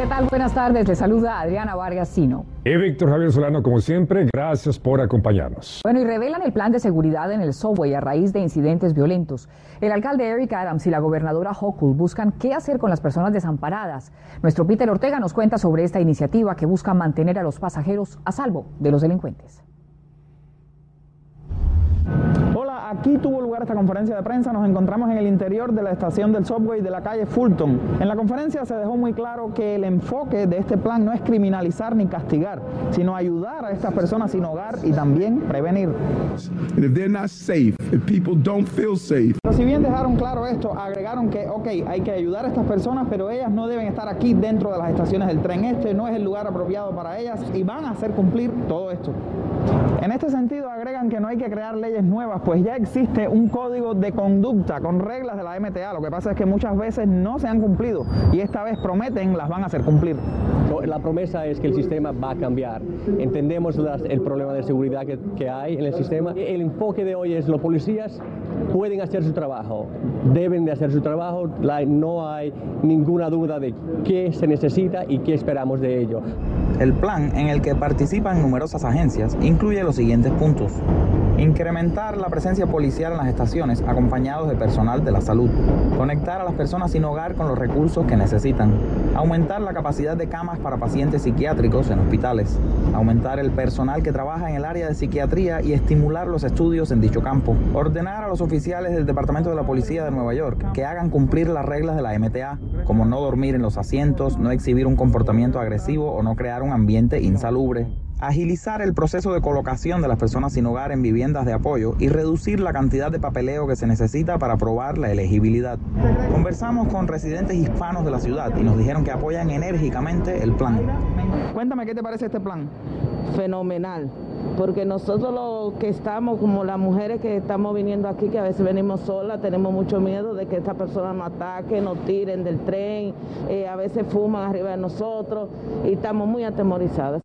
¿Qué tal? Buenas tardes. Le saluda Adriana Vargas Sino. Y Víctor Javier Solano, como siempre, gracias por acompañarnos. Bueno, y revelan el plan de seguridad en el subway a raíz de incidentes violentos. El alcalde Eric Adams y la gobernadora Hochul buscan qué hacer con las personas desamparadas. Nuestro Peter Ortega nos cuenta sobre esta iniciativa que busca mantener a los pasajeros a salvo de los delincuentes. Aquí tuvo lugar esta conferencia de prensa. Nos encontramos en el interior de la estación del subway de la calle Fulton. En la conferencia se dejó muy claro que el enfoque de este plan no es criminalizar ni castigar, sino ayudar a estas personas sin hogar y también prevenir. Pero si bien dejaron claro esto, agregaron que, ok, hay que ayudar a estas personas, pero ellas no deben estar aquí dentro de las estaciones del tren. Este no es el lugar apropiado para ellas y van a hacer cumplir todo esto. En este sentido, agregan que no hay que crear leyes nuevas, pues ya existe un código de conducta con reglas de la MTA. Lo que pasa es que muchas veces no se han cumplido y esta vez prometen las van a hacer cumplir. La promesa es que el sistema va a cambiar. Entendemos el problema de seguridad que, que hay en el sistema. El enfoque de hoy es los policías pueden hacer su trabajo, deben de hacer su trabajo, no hay ninguna duda de qué se necesita y qué esperamos de ello. El plan, en el que participan numerosas agencias, incluye los siguientes puntos. Incrementar la presencia policial en las estaciones acompañados de personal de la salud. Conectar a las personas sin hogar con los recursos que necesitan. Aumentar la capacidad de camas para pacientes psiquiátricos en hospitales. Aumentar el personal que trabaja en el área de psiquiatría y estimular los estudios en dicho campo. Ordenar a los oficiales del Departamento de la Policía de Nueva York que hagan cumplir las reglas de la MTA, como no dormir en los asientos, no exhibir un comportamiento agresivo o no crear un ambiente insalubre agilizar el proceso de colocación de las personas sin hogar en viviendas de apoyo y reducir la cantidad de papeleo que se necesita para aprobar la elegibilidad. Conversamos con residentes hispanos de la ciudad y nos dijeron que apoyan enérgicamente el plan. Cuéntame, ¿qué te parece este plan? Fenomenal, porque nosotros los que estamos, como las mujeres que estamos viniendo aquí, que a veces venimos solas, tenemos mucho miedo de que esta persona nos ataque, nos tiren del tren, eh, a veces fuman arriba de nosotros y estamos muy atemorizadas.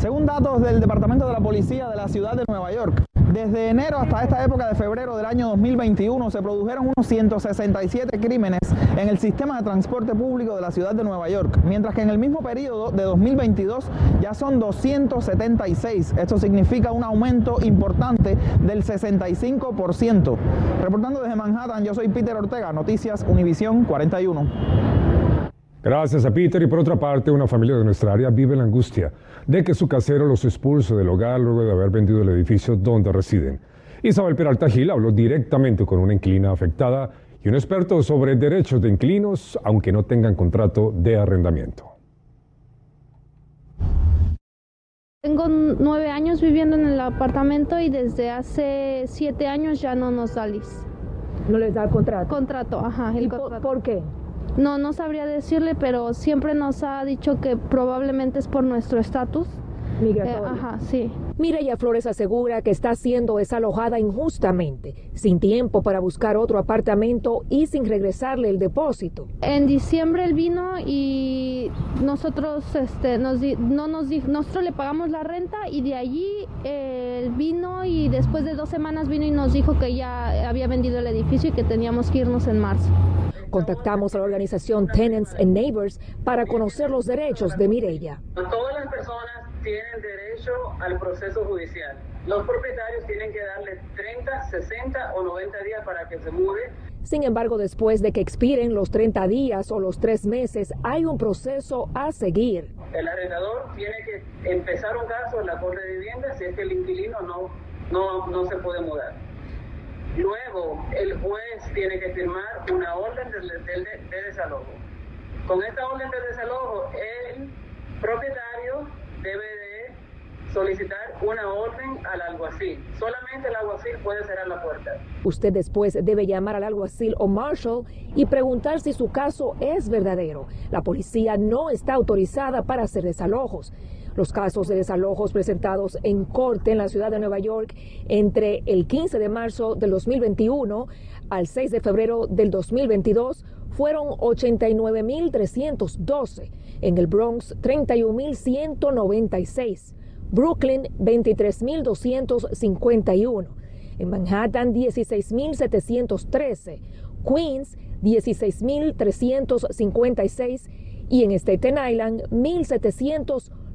Según datos del Departamento de la Policía de la Ciudad de Nueva York, desde enero hasta esta época de febrero del año 2021 se produjeron unos 167 crímenes en el sistema de transporte público de la ciudad de Nueva York, mientras que en el mismo periodo de 2022 ya son 276. Esto significa un aumento importante del 65%. Reportando desde Manhattan, yo soy Peter Ortega, Noticias Univisión 41. Gracias a Peter y por otra parte, una familia de nuestra área vive la angustia de que su casero los expulse del hogar luego de haber vendido el edificio donde residen. Isabel Peralta Gil habló directamente con una inquilina afectada y un experto sobre derechos de inquilinos aunque no tengan contrato de arrendamiento. Tengo nueve años viviendo en el apartamento y desde hace siete años ya no nos salís. ¿No les da el contrato? Contrato, ajá. El ¿Por qué? No, no sabría decirle, pero siempre nos ha dicho que probablemente es por nuestro estatus. Migratorio. Eh, ajá, sí. Mireya Flores asegura que está siendo desalojada injustamente, sin tiempo para buscar otro apartamento y sin regresarle el depósito. En diciembre él vino y nosotros, este, nos, no nos, nosotros le pagamos la renta y de allí él vino y después de dos semanas vino y nos dijo que ya había vendido el edificio y que teníamos que irnos en marzo. Contactamos a la organización Tenants and Neighbors para conocer los derechos de Mireya. Todas las personas tienen derecho al proceso judicial. Los propietarios tienen que darle 30, 60 o 90 días para que se mude. Sin embargo, después de que expiren los 30 días o los 3 meses, hay un proceso a seguir. El arrendador tiene que empezar un caso en la Corte de Vivienda si es que el inquilino no, no, no se puede mudar. Luego, el juez tiene que firmar una orden de, desalojo. Con esta orden de desalojo, el propietario debe de solicitar una orden al alguacil. Solamente el alguacil puede cerrar la puerta. Usted después debe llamar al alguacil o marshal y preguntar si su caso es verdadero. La policía no está autorizada para hacer desalojos. Los casos de desalojos presentados en corte en la ciudad de Nueva York entre el 15 de marzo del 2021 al 6 de febrero del 2022 fueron 89.312. En el Bronx, 31.196. Brooklyn, 23.251. En Manhattan, 16.713. Queens, 16.356 y en Staten Island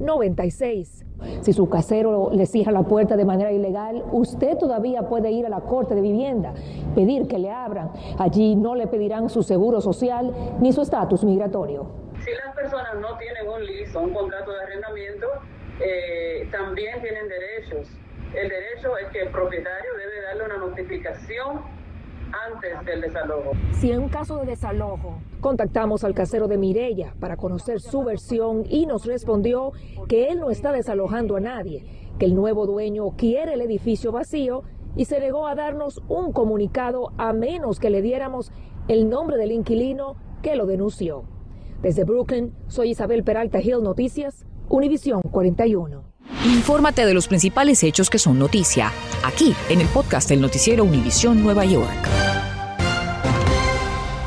1.796. Si su casero le cierra la puerta de manera ilegal, usted todavía puede ir a la Corte de Vivienda, pedir que le abran. Allí no le pedirán su seguro social ni su estatus migratorio. Si las personas no tienen un liso, un contrato de arrendamiento, eh, también tienen derechos. El derecho es que el propietario debe darle una notificación antes del desalojo. Si en un caso de desalojo, contactamos al casero de Mirella para conocer su versión y nos respondió que él no está desalojando a nadie, que el nuevo dueño quiere el edificio vacío y se negó a darnos un comunicado a menos que le diéramos el nombre del inquilino que lo denunció. Desde Brooklyn, soy Isabel Peralta Hill Noticias, Univisión 41. Infórmate de los principales hechos que son noticia, aquí en el podcast del noticiero Univisión Nueva York.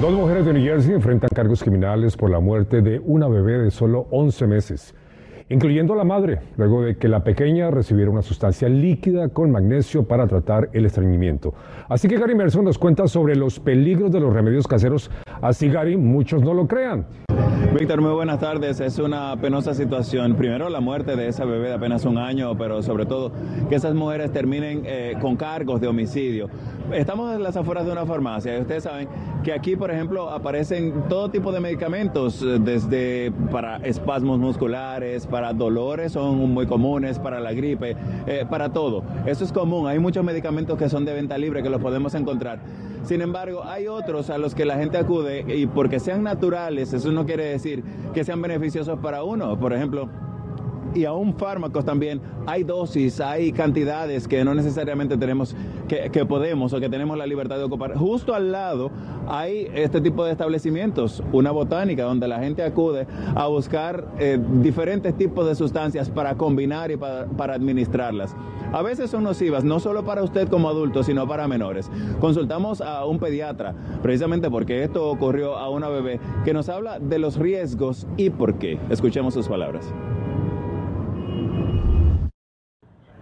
Dos mujeres de New Jersey enfrentan cargos criminales por la muerte de una bebé de solo 11 meses, incluyendo a la madre, luego de que la pequeña recibiera una sustancia líquida con magnesio para tratar el estreñimiento. Así que Gary Merson nos cuenta sobre los peligros de los remedios caseros, así Gary, muchos no lo crean. Víctor, muy buenas tardes. Es una penosa situación. Primero, la muerte de esa bebé de apenas un año, pero sobre todo que esas mujeres terminen eh, con cargos de homicidio. Estamos en las afueras de una farmacia y ustedes saben que aquí, por ejemplo, aparecen todo tipo de medicamentos, eh, desde para espasmos musculares, para dolores son muy comunes, para la gripe, eh, para todo. Eso es común. Hay muchos medicamentos que son de venta libre que los podemos encontrar. Sin embargo, hay otros a los que la gente acude y porque sean naturales, eso no quiere decir que sean beneficiosos para uno. Por ejemplo, y aún fármacos también, hay dosis, hay cantidades que no necesariamente tenemos, que, podemos o que tenemos la libertad de ocupar. Justo al lado hay este tipo de establecimientos, una botánica donde la gente acude a buscar eh, diferentes tipos de sustancias para combinar y para, para administrarlas. A veces son nocivas, no solo para usted como adulto, sino para menores. Consultamos a un pediatra, precisamente porque esto ocurrió a una bebé, que nos habla de los riesgos y por qué. Escuchemos sus palabras.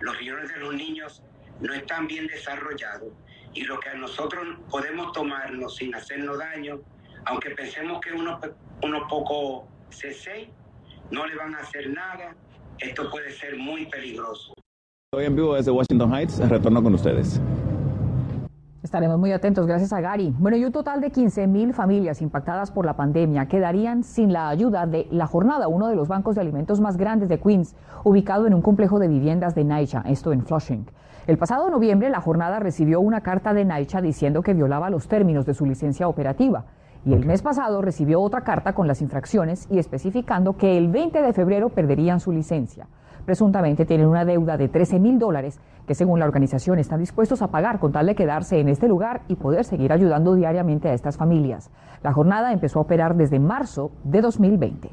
Los riñones de los niños no están bien desarrollados y lo que a nosotros podemos tomarnos sin hacernos daño, aunque pensemos que uno, uno poco CC, no le van a hacer nada, esto puede ser muy peligroso. Hoy en vivo desde Washington Heights, retorno con ustedes. Estaremos muy atentos, gracias a Gary. Bueno, y un total de 15.000 familias impactadas por la pandemia quedarían sin la ayuda de La Jornada, uno de los bancos de alimentos más grandes de Queens, ubicado en un complejo de viviendas de Naicha, esto en Flushing. El pasado noviembre, La Jornada recibió una carta de Naicha diciendo que violaba los términos de su licencia operativa. Y el mes pasado recibió otra carta con las infracciones y especificando que el 20 de febrero perderían su licencia presuntamente tienen una deuda de 13 mil dólares que según la organización están dispuestos a pagar con tal de quedarse en este lugar y poder seguir ayudando diariamente a estas familias. La jornada empezó a operar desde marzo de 2020.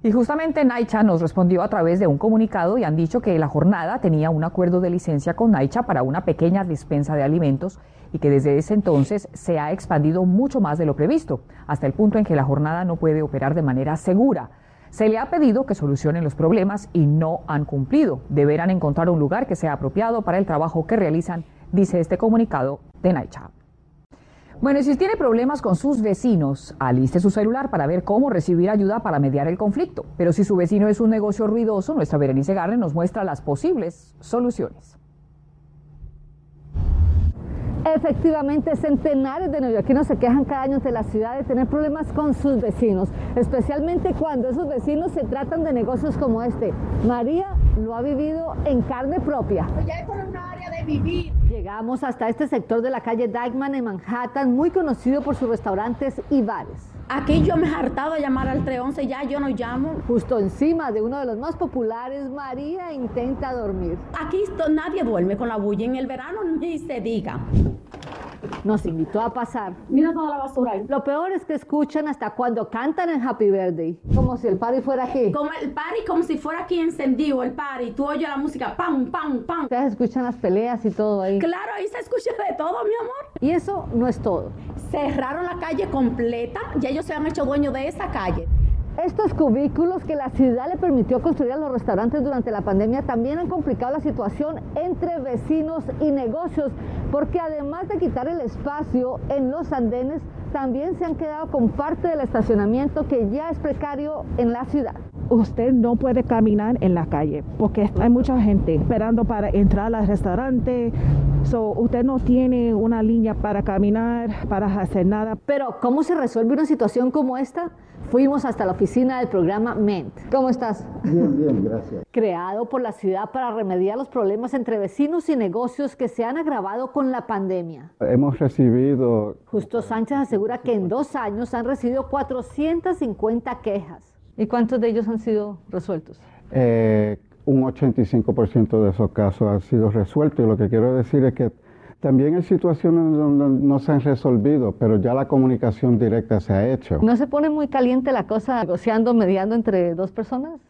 Y justamente Naicha nos respondió a través de un comunicado y han dicho que la jornada tenía un acuerdo de licencia con Naicha para una pequeña dispensa de alimentos y que desde ese entonces se ha expandido mucho más de lo previsto, hasta el punto en que la jornada no puede operar de manera segura. Se le ha pedido que solucionen los problemas y no han cumplido. Deberán encontrar un lugar que sea apropiado para el trabajo que realizan, dice este comunicado de Naicha. Bueno, y si tiene problemas con sus vecinos, aliste su celular para ver cómo recibir ayuda para mediar el conflicto. Pero si su vecino es un negocio ruidoso, nuestra Berenice Garre nos muestra las posibles soluciones. Efectivamente, centenares de neoyorquinos se quejan cada año de la ciudad de tener problemas con sus vecinos, especialmente cuando esos vecinos se tratan de negocios como este. María lo ha vivido en carne propia. Ya es por una área de vivir. Llegamos hasta este sector de la calle Dykeman en Manhattan, muy conocido por sus restaurantes y bares. Aquí yo me he hartado de llamar al 311, ya yo no llamo. Justo encima de uno de los más populares, María intenta dormir. Aquí nadie duerme con la bulla, en el verano ni se diga. Nos invitó a pasar. Mira toda la basura ahí. Lo peor es que escuchan hasta cuando cantan en Happy Birthday. Como si el party fuera aquí. Como el party, como si fuera aquí encendido el party. Tú oyes la música, pam, pam, pam. Ustedes escuchan las peleas y todo ahí. Claro, ahí se escucha de todo, mi amor. Y eso no es todo. Cerraron la calle completa, ya ellos se han hecho dueños de esa calle. Estos cubículos que la ciudad le permitió construir a los restaurantes durante la pandemia también han complicado la situación entre vecinos y negocios, porque además de quitar el espacio en los andenes, también se han quedado con parte del estacionamiento que ya es precario en la ciudad. Usted no puede caminar en la calle porque hay mucha gente esperando para entrar al restaurante. So, usted no tiene una línea para caminar, para hacer nada. Pero, ¿cómo se resuelve una situación como esta? Fuimos hasta la oficina del programa MENT. ¿Cómo estás? Bien, bien, gracias. Creado por la ciudad para remediar los problemas entre vecinos y negocios que se han agravado con la pandemia. Hemos recibido... Justo Sánchez asegura que en dos años han recibido 450 quejas. ¿Y cuántos de ellos han sido resueltos? Eh, un 85% de esos casos han sido resueltos y lo que quiero decir es que también hay situaciones donde no se han resolvido, pero ya la comunicación directa se ha hecho. ¿No se pone muy caliente la cosa negociando, mediando entre dos personas?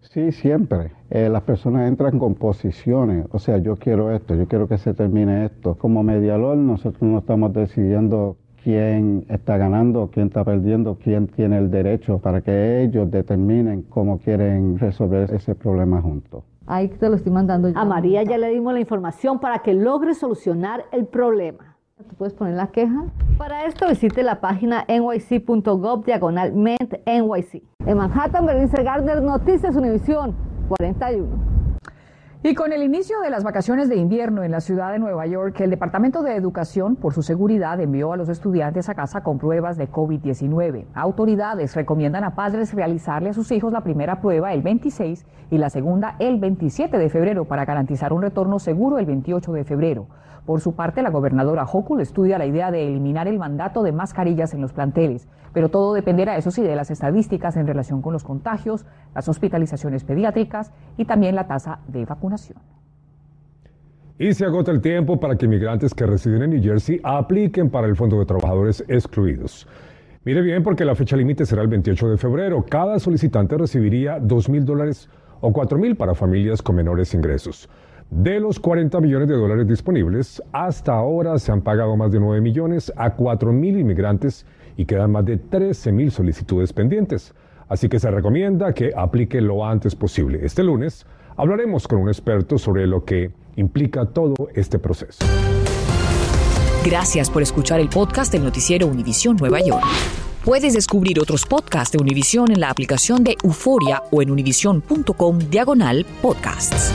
Sí, siempre. Eh, las personas entran con posiciones, o sea, yo quiero esto, yo quiero que se termine esto. Como mediador, nosotros no estamos decidiendo quién está ganando, quién está perdiendo, quién tiene el derecho para que ellos determinen cómo quieren resolver ese problema juntos. Ahí te lo estoy mandando A María ya le dimos la información para que logre solucionar el problema. ¿Tú puedes poner la queja? Para esto visite la página nyc.gov diagonal NYC. En Manhattan, Bernice Gardner, Noticias Univisión 41. Y con el inicio de las vacaciones de invierno en la ciudad de Nueva York, el Departamento de Educación, por su seguridad, envió a los estudiantes a casa con pruebas de COVID-19. Autoridades recomiendan a padres realizarle a sus hijos la primera prueba el 26 y la segunda el 27 de febrero para garantizar un retorno seguro el 28 de febrero. Por su parte, la gobernadora Hochul estudia la idea de eliminar el mandato de mascarillas en los planteles, pero todo dependerá, eso sí, de las estadísticas en relación con los contagios, las hospitalizaciones pediátricas y también la tasa de Y se agota el tiempo para que inmigrantes que residen en New Jersey apliquen para el Fondo de Trabajadores Excluidos. Mire bien, porque la fecha límite será el 28 de febrero. Cada solicitante recibiría 2 mil dólares o 4 mil para familias con menores ingresos. De los 40 millones de dólares disponibles, hasta ahora se han pagado más de 9 millones a 4 mil inmigrantes y quedan más de 13 mil solicitudes pendientes. Así que se recomienda que aplique lo antes posible. Este lunes hablaremos con un experto sobre lo que implica todo este proceso. Gracias por escuchar el podcast del noticiero Univisión Nueva York. Puedes descubrir otros podcasts de Univisión en la aplicación de Euforia o en univision.com diagonal podcasts.